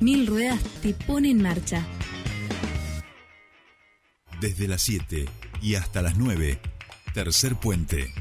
Mil Ruedas te pone en marcha. Desde las 7 y hasta las 9, tercer puente.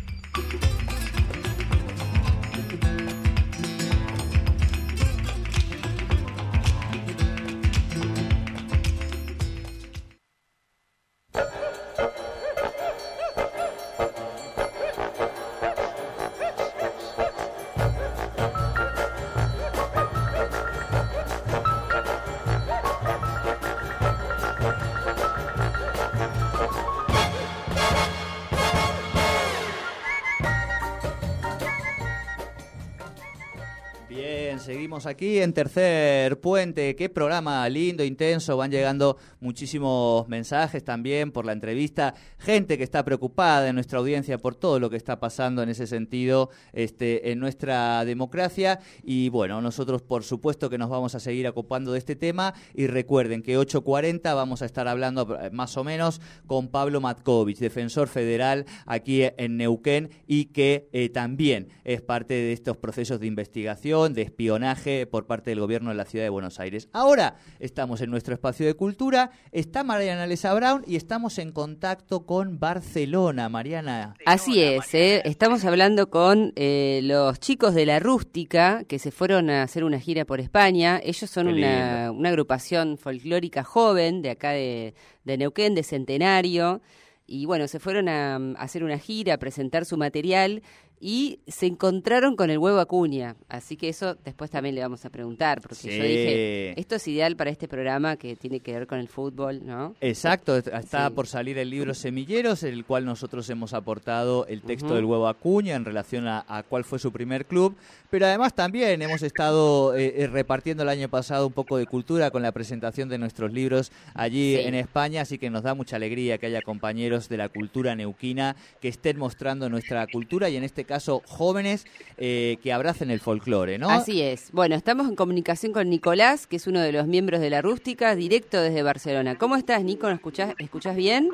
Aquí en Tercer Puente. Qué programa lindo, intenso. Van llegando muchísimos mensajes también por la entrevista. Gente que está preocupada en nuestra audiencia por todo lo que está pasando en ese sentido este, en nuestra democracia. Y bueno, nosotros por supuesto que nos vamos a seguir ocupando de este tema. Y recuerden que 8.40 vamos a estar hablando eh, más o menos con Pablo Matkovich, defensor federal aquí en Neuquén y que eh, también es parte de estos procesos de investigación, de espionaje por parte del gobierno de la ciudad de Buenos Aires. Ahora estamos en nuestro espacio de cultura, está Mariana Lesa Brown y estamos en contacto con Barcelona, Mariana. Así es, ¿eh? estamos hablando con eh, los chicos de la Rústica que se fueron a hacer una gira por España. Ellos son una, agrupación folclórica joven de acá de, de Neuquén, de Centenario y bueno, se fueron a, hacer una gira, a presentar su material y se encontraron con el huevo acuña. Así que eso después también le vamos a preguntar, porque yo dije, esto es ideal para este programa que tiene que ver con el fútbol, ¿no? Exacto, está por salir el libro Semilleros, el cual nosotros hemos aportado el texto del huevo acuña en relación a, cuál fue su primer club, pero además también hemos estado eh, eh, repartiendo el año pasado un poco de cultura con la presentación de nuestros libros allí en España, así que nos da mucha alegría que haya compañeros de la cultura neuquina que estén mostrando nuestra cultura y en este caso jóvenes eh, que abracen el folclore, ¿no? Así es. Bueno, estamos en comunicación con Nicolás, que es uno de los miembros de la Rústica, directo desde Barcelona. ¿Cómo estás, Nico? ¿Nos escuchás, escuchás bien?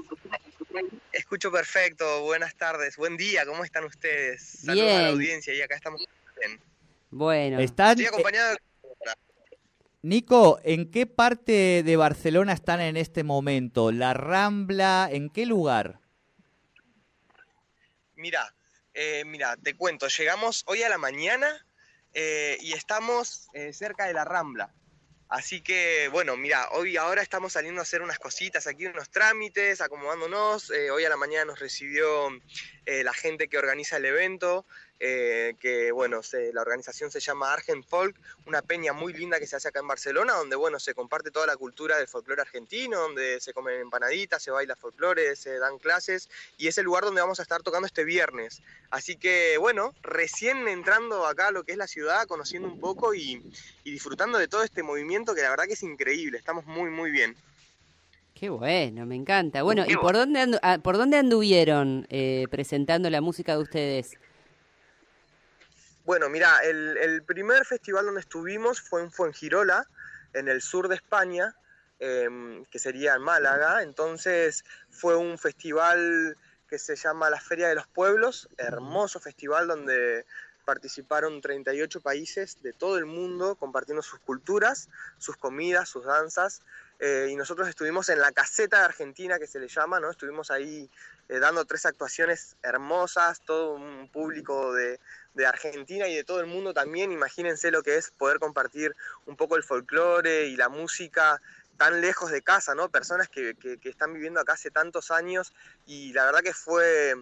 Escucho perfecto. Buenas tardes. Buen día. ¿Cómo están ustedes? Saludos a la audiencia y acá estamos bien. Bueno. ¿Están, Estoy acompañado Nico, ¿en qué parte de Barcelona están en este momento? ¿La Rambla? ¿En qué lugar? Mira, eh, mira, te cuento, llegamos hoy a la mañana eh, y estamos eh, cerca de la Rambla. Así que, bueno, mira, hoy ahora estamos saliendo a hacer unas cositas aquí, unos trámites, acomodándonos. hoy a la mañana nos recibió la gente que organiza el evento, eh, que bueno, la organización se llama Argent Folk, una peña muy linda que se hace acá en Barcelona, donde bueno, se comparte toda la cultura del folclore argentino, donde se comen empanaditas, se baila folclore, se dan clases, y es el lugar donde vamos a estar tocando este viernes. Así que bueno, recién entrando acá a lo que es la ciudad, conociendo un poco y, disfrutando de todo este movimiento que la verdad que es increíble, estamos muy muy bien. Qué bueno, me encanta. Bueno, ¿y por dónde, ah, por dónde anduvieron eh, presentando la música de ustedes? Bueno, mira, el, primer festival donde estuvimos fue en Fuengirola, en el sur de España, em, que sería en Málaga. Entonces fue un festival que se llama la Feria de los Pueblos, hermoso festival donde participaron 38 países de todo el mundo compartiendo sus culturas, sus comidas, sus danzas. Eh, y nosotros estuvimos en la caseta de Argentina, que se le llama, ¿no? Estuvimos ahí eh, dando tres actuaciones hermosas, todo un público de, de Argentina y de todo el mundo también. Imagínense lo que es poder compartir un poco el folclore y la música tan lejos de casa, ¿no? Personas que, están viviendo acá hace tantos años y la verdad que fue,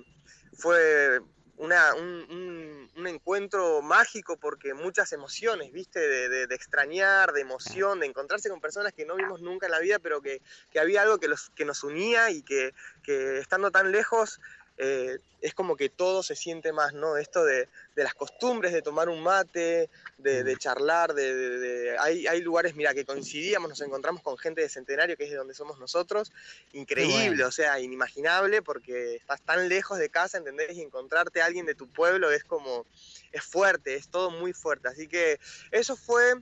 fue una, un, encuentro mágico porque muchas emociones, ¿viste? De, extrañar, de emoción, de encontrarse con personas que no vimos nunca en la vida, pero que, había algo que, los, que nos unía y que, que estando tan lejos eh, es como que todo se siente más, ¿no? Esto de, las costumbres de tomar un mate, de, charlar, de, hay, hay, lugares, mira, que coincidíamos, nos encontramos con gente de Centenario, que es de donde somos nosotros, increíble, o sea, inimaginable, porque estás tan lejos de casa, ¿entendés? Y encontrarte a alguien de tu pueblo es como, es fuerte, es todo muy fuerte, así que eso fue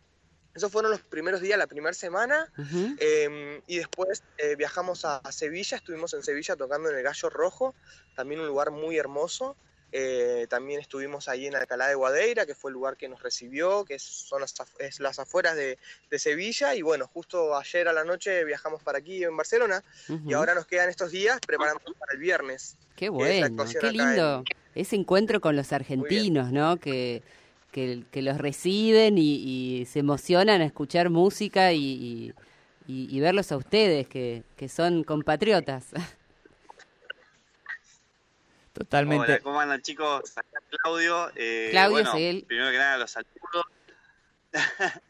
esos fueron los primeros días, la primera semana. Em, y después eh, viajamos a, Sevilla, estuvimos en Sevilla tocando en el Gallo Rojo, también un lugar muy hermoso. Eh, también estuvimos ahí en Alcalá de Guadeira, que fue el lugar que nos recibió, que son las, es las afueras de, Sevilla. Y bueno, justo ayer a la noche viajamos para aquí en Barcelona y ahora nos quedan estos días preparándonos para el viernes. Qué bueno, qué lindo ese encuentro con los argentinos, ¿no? Que, que, los reciben y, se emocionan a escuchar música y, y verlos a ustedes, que, que son compatriotas. Totalmente. Hola, ¿cómo andan chicos? Claudio. Eh, Claudio, Primero que nada, los saludo.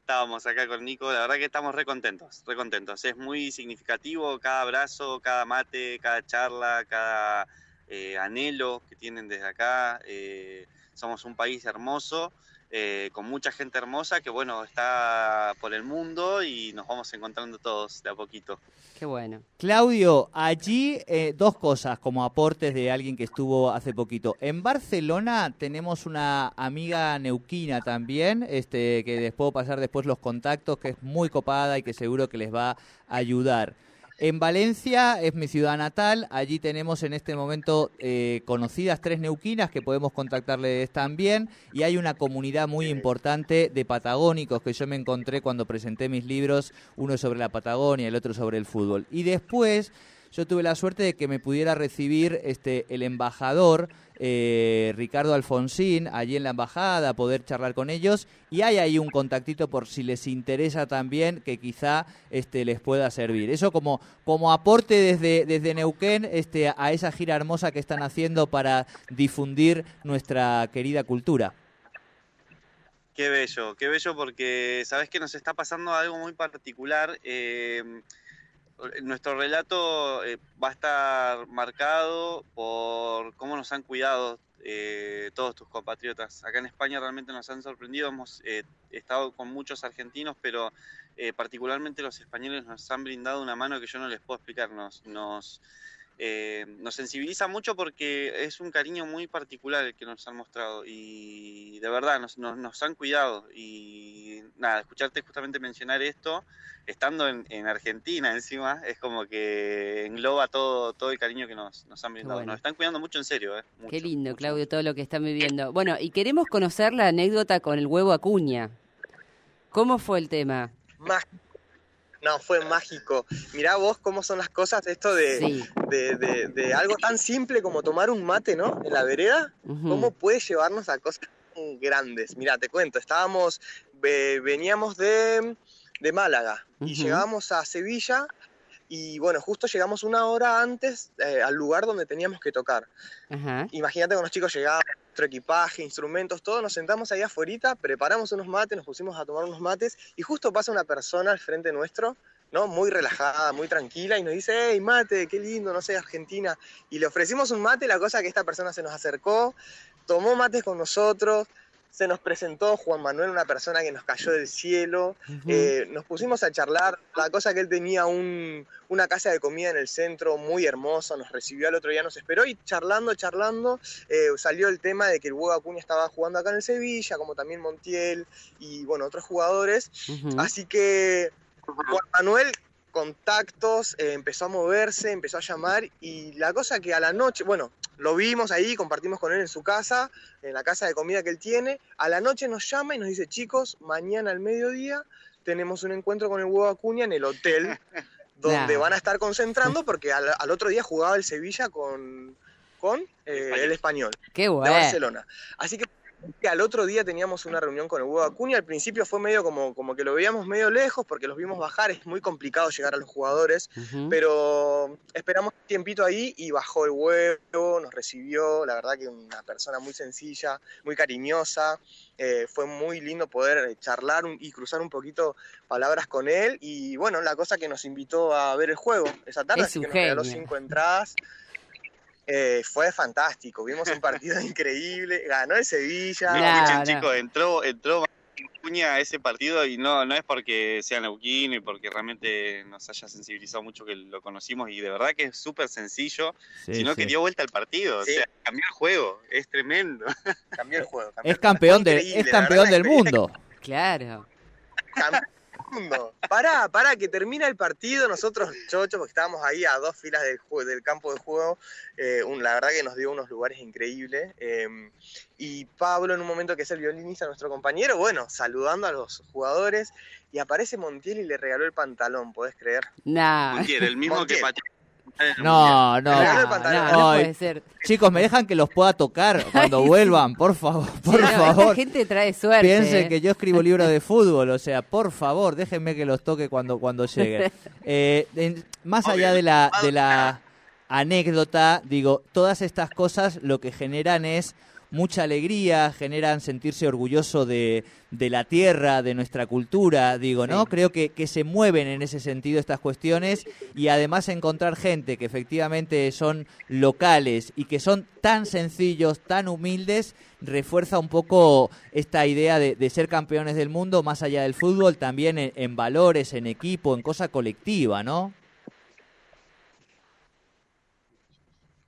Estábamos acá con Nico, la verdad que estamos re contentos, re contentos. Es muy significativo cada abrazo, cada mate, cada charla, cada eh, anhelo que tienen desde acá. Eh, somos un país hermoso eh, con mucha gente hermosa que, bueno, está por el mundo y nos vamos encontrando todos de a poquito. Qué bueno. Claudio, allí eh, dos cosas como aportes de alguien que estuvo hace poquito. En Barcelona tenemos una amiga neuquina también, este, que les puedo pasar después los contactos, que es muy copada y que seguro que les va a ayudar. En Valencia es mi ciudad natal, allí tenemos en este momento eh, conocidas tres neuquinas que podemos contactarles también y hay una comunidad muy importante de patagónicos que yo me encontré cuando presenté mis libros, uno sobre la Patagonia, el otro sobre el fútbol. Y después yo tuve la suerte de que me pudiera recibir este el embajador eh, Ricardo Alfonsín allí en la embajada, poder charlar con ellos y hay ahí un contactito por si les interesa también que quizá este les pueda servir. Eso como como aporte desde desde Neuquén este a esa gira hermosa que están haciendo para difundir nuestra querida cultura. Qué bello, qué bello porque sabes que nos está pasando algo muy particular. Eh, nuestro relato eh, va a estar marcado por cómo nos han cuidado eh, todos tus compatriotas. Acá en España realmente nos han sorprendido, hemos eh, estado con muchos argentinos, pero particularmente los españoles nos han brindado una mano que yo no les puedo explicar, nos, nos eh, nos sensibiliza mucho porque es un cariño muy particular el que nos han mostrado y de verdad nos, nos, han cuidado y nada, escucharte justamente mencionar esto, estando en, Argentina encima, es como que engloba todo, todo el cariño que nos, nos han brindado. Nos están cuidando mucho en serio. Eh, Qué lindo, Claudio, todo lo que están viviendo. Bueno, y queremos conocer la anécdota con el huevo acuña. ¿Cómo fue el tema? Más no, fue mágico. Mirá vos cómo son las cosas, esto de, de, algo tan simple como tomar un mate, ¿no? En la vereda, cómo puede llevarnos a cosas grandes. Mirá, te cuento, estábamos, veníamos de, Málaga y llegábamos a Sevilla y bueno, justo llegamos una hora antes eh, al lugar donde teníamos que tocar. Imagínate con los chicos llegábamos, nuestro equipaje, instrumentos, todo, nos sentamos ahí afuera, preparamos unos mates, nos pusimos a tomar unos mates y justo pasa una persona al frente nuestro, ¿no? Muy relajada, muy tranquila y nos dice, hey, mate, qué lindo, no sé, Argentina. Y le ofrecimos un mate, la cosa que esta persona se nos acercó, tomó mates con nosotros, se nos presentó Juan Manuel, una persona que nos cayó del cielo, eh, nos pusimos a charlar, la cosa que él tenía una casa de comida en el centro muy hermosa, nos recibió al otro día, nos esperó y charlando, charlando, eh, salió el tema de que el Hugo Acuña estaba jugando acá en el Sevilla, como también Montiel y bueno, otros jugadores, así que Juan Manuel contactos, eh, empezó a moverse, empezó a llamar y la cosa que a la noche, bueno, lo vimos ahí, compartimos con él en su casa, en la casa de comida que él tiene, a la noche nos llama y nos dice, chicos, mañana al mediodía tenemos un encuentro con el huevo Acuña en el hotel, donde van a estar concentrando porque al, otro día jugaba el Sevilla con, con eh, el español. Qué de Barcelona. Así que al otro día teníamos una reunión con el huevo Acuña. Al principio fue medio como, como que lo veíamos medio lejos porque los vimos bajar. Es muy complicado llegar a los jugadores. Pero esperamos un tiempito ahí y bajó el huevo, nos recibió. La verdad que una persona muy sencilla, muy cariñosa. Eh, fue muy lindo poder charlar y cruzar un poquito palabras con él. Y bueno, la cosa que nos invitó a ver el juego esa tarde, así que nos regaló cinco entradas. Eh, fue fantástico, vimos un partido increíble, ganó el Sevilla. chicos, entró, entró Cuña a ese partido y no, no es porque sea neuquino y porque realmente nos haya sensibilizado mucho que lo conocimos y de verdad que es súper sencillo, sino que dio vuelta al partido, o sea, cambió el juego, es tremendo. Cambió el juego. es campeón, de, es campeón del mundo. Claro. Segundo. Pará, pará, que termina el partido. Nosotros, chocho, porque estábamos ahí a dos filas del, del campo de juego. Eh, la verdad que nos dio unos lugares increíbles. Em, y Pablo, en un momento que es el violinista, nuestro compañero, bueno, saludando a los jugadores. Y aparece Montiel y le regaló el pantalón, ¿podés creer? Nah. Montiel, el mismo que Patrick. No, no, no, puede ser. Chicos, me dejan que los pueda tocar cuando vuelvan, por favor, por favor. La gente trae suerte. Piensen que yo escribo libros de fútbol, o sea, por favor, déjenme que los toque cuando cuando lleguen. Eh, más allá de la de la anécdota, digo, todas estas cosas lo que generan es mucha alegría, generan sentirse orgulloso de, de la tierra, de nuestra cultura, digo, ¿no? Creo que, que se mueven en ese sentido estas cuestiones y además encontrar gente que efectivamente son locales y que son tan sencillos, tan humildes, refuerza un poco esta idea de, de ser campeones del mundo más allá del fútbol, también en, en valores, en equipo, en cosa colectiva, ¿no?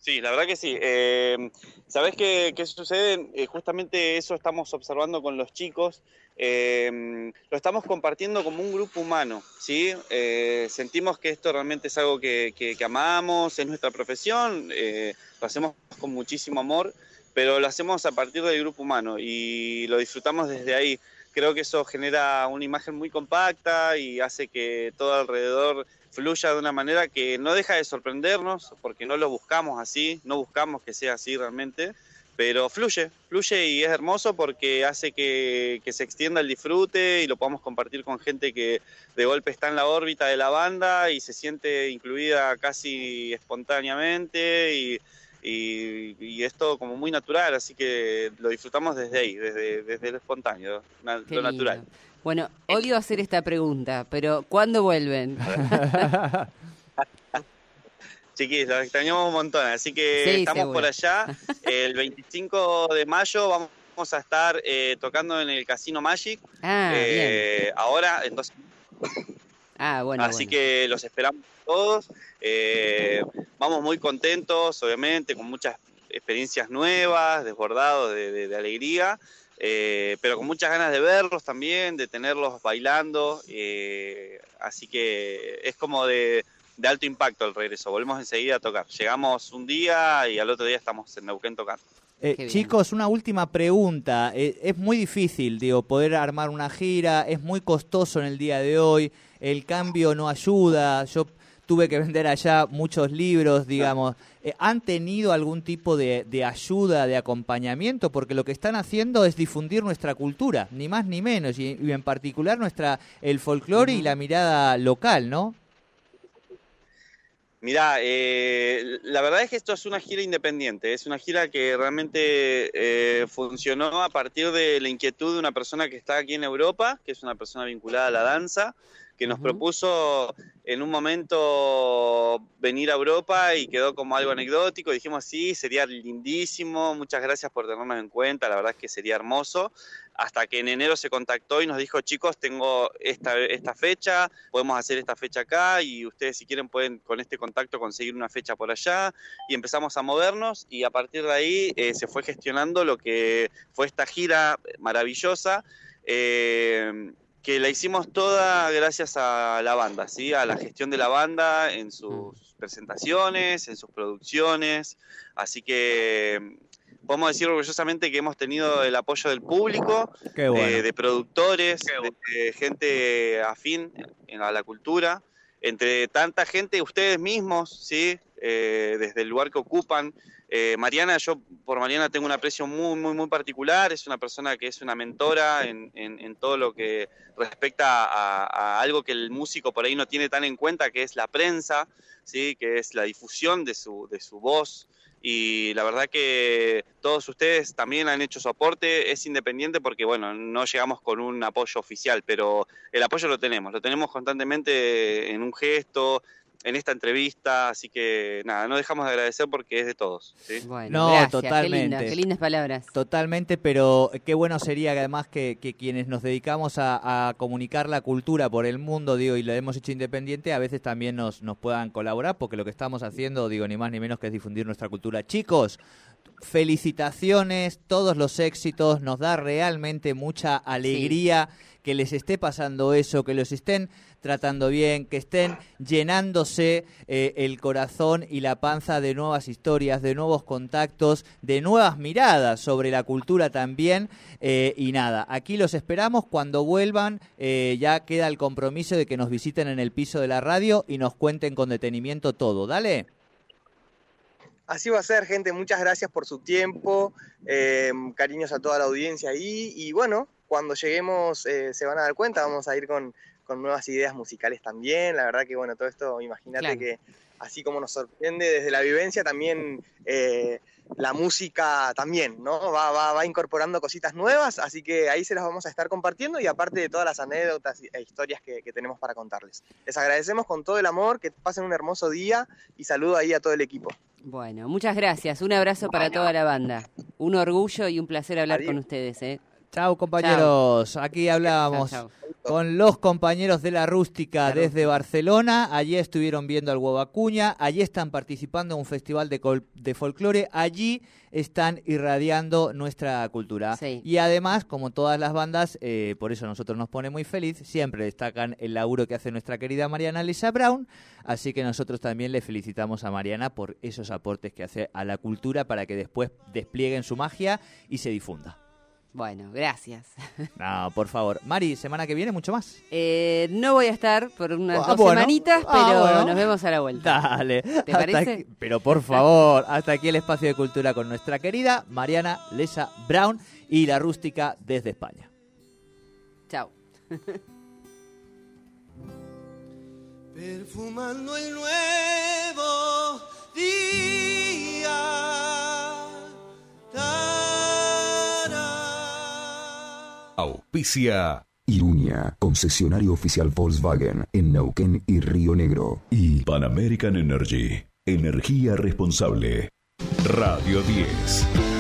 Sí, la verdad que sí. Eh, ¿Sabés qué, qué sucede? Eh, justamente eso estamos observando con los chicos. Eh, lo estamos compartiendo como un grupo humano, ¿sí? Eh, sentimos que esto realmente es algo que, que, que amamos, es nuestra profesión, eh, lo hacemos con muchísimo amor, pero lo hacemos a partir del grupo humano y lo disfrutamos desde ahí. Creo que eso genera una imagen muy compacta y hace que todo alrededor fluya de una manera que no deja de sorprendernos, porque no lo buscamos así, no buscamos que sea así realmente, pero fluye, fluye y es hermoso porque hace que, que, se extienda el disfrute y lo podamos compartir con gente que de golpe está en la órbita de la banda y se siente incluida casi espontáneamente y, y, y es todo como muy natural, así que lo disfrutamos desde ahí, desde, desde lo espontáneo, Qué lo lindo. Bueno, odio hacer esta pregunta, pero ¿cuándo vuelven? Chiquis, los extrañamos un montón, así que Sí, estamos seguro. por allá. El 25 de mayo vamos a estar eh, tocando en el Casino Magic. Ah, bien. eh, ahora, entonces, Ah, bueno. así bueno. que los esperamos todos. Eh, vamos muy contentos, obviamente, con muchas experiencias nuevas, desbordados de, de- de alegría, eh, pero con muchas ganas de verlos también, de tenerlos bailando. eh, así que es como de, de alto impacto el regreso. Volvemos enseguida a tocar. Llegamos un día y al otro día estamos en Neuquén tocando. Eh, chicos, una última pregunta. Eh, es muy difícil, digo, poder armar una gira, es muy costoso en el día de hoy, el cambio no ayuda, yo tuve que vender allá muchos libros, digamos. Eh, ¿Han tenido algún tipo de, de ayuda, de acompañamiento? Porque lo que están haciendo es difundir nuestra cultura, ni más ni menos, y, y en particular nuestra el folclore y la mirada local, ¿no? Mirá, eh, la verdad es que esto es una gira independiente, es una gira que realmente eh, funcionó a partir de la inquietud de una persona que está aquí en Europa, que es una persona vinculada a la danza, que nos propuso en un momento venir a Europa y quedó como algo anecdótico. Dijimos, sí, sería lindísimo, muchas gracias por tenernos en cuenta, la verdad es que sería hermoso. Hasta que en enero se contactó y nos dijo, chicos, tengo esta, esta fecha, podemos hacer esta fecha acá y ustedes si quieren pueden con este contacto conseguir una fecha por allá. Y empezamos a movernos y a partir de ahí eh, se fue gestionando lo que fue esta gira maravillosa. eh, que la hicimos toda gracias a la banda, ¿sí? a la gestión de la banda en sus presentaciones, en sus producciones. Así que mm, podemos decir orgullosamente que hemos tenido el apoyo del público, bueno. de, de productores, de, de gente afín a la cultura, entre tanta gente, ustedes mismos, ¿sí? Eh, desde el lugar que ocupan. Eh, Mariana, yo por Mariana tengo un aprecio muy, muy, muy particular, es una persona que es una mentora en, en- en todo lo que respecta a, a algo que el músico por ahí no tiene tan en cuenta, que es la prensa, ¿sí? que es la difusión de su, de su voz. Y la verdad que todos ustedes también han hecho su aporte, es independiente porque, bueno, no llegamos con un apoyo oficial, pero el apoyo lo tenemos, lo tenemos constantemente en un gesto, en esta entrevista, así que nada, no dejamos de agradecer porque es de todos. ¿sí? Bueno, No, gracias. Qué, totalmente. linda, qué lindas palabras. Totalmente, pero qué bueno sería que además que, que quienes nos dedicamos a, a comunicar la cultura por el mundo, digo, y lo hemos hecho independiente, a veces también nos, nos puedan colaborar, porque lo que estamos haciendo, digo, ni más ni menos que es difundir nuestra cultura. Chicos, felicitaciones, todos los éxitos, nos da realmente mucha alegría que les esté pasando eso, que los estén tratando bien, que estén llenándose eh, el corazón y la panza de nuevas historias, de nuevos contactos, de nuevas miradas sobre la cultura también. Eh, y nada, aquí los esperamos cuando vuelvan. Eh, ya queda el compromiso de que nos visiten en el piso de la radio y nos cuenten con detenimiento todo. Dale. Así va a ser, gente. Muchas gracias por su tiempo. cariños a toda la audiencia ahí. Y bueno, cuando lleguemos se van a dar cuenta, vamos a ir con, con nuevas ideas musicales también. La verdad que, bueno, todo esto, imagínate que así como nos sorprende desde la vivencia, también eh, la música también, ¿no? Va, va, va, incorporando cositas nuevas, así que ahí se las vamos a estar compartiendo y aparte de todas las anécdotas e historias que, que tenemos para contarles. Les agradecemos con todo el amor, que pasen un hermoso día y saludo ahí a todo el equipo. Bueno, muchas gracias. Un abrazo para toda la banda. Un orgullo y un placer hablar con ustedes. ¿eh? Chao compañeros, aquí hablábamos con los compañeros de la rústica desde Barcelona, allí estuvieron viendo al huevo Acuña, allí están participando en un festival de, de folclore, allí están irradiando nuestra cultura. Y además, como todas las bandas, eh, por eso nosotros nos pone muy feliz, siempre destacan el laburo que hace nuestra querida Mariana Lisa Brown, así que nosotros también le felicitamos a Mariana por esos aportes que hace a la cultura para que después desplieguen su magia y se difunda. Bueno, gracias. No, por favor. Mari, semana que viene mucho más. Eh, no voy a estar por unas ah, dos semanitas, ah, pero nos vemos a la vuelta. Dale. ¿Te parece? pero por favor, hasta aquí el espacio de cultura con nuestra querida Mariana Lesa Brown y la rústica desde España. Chao. Perfumando el nuevo Auspicia. Iruña, concesionario oficial Volkswagen en Neuquén y Río Negro. Y Pan American Energy, energía responsable. Radio 10.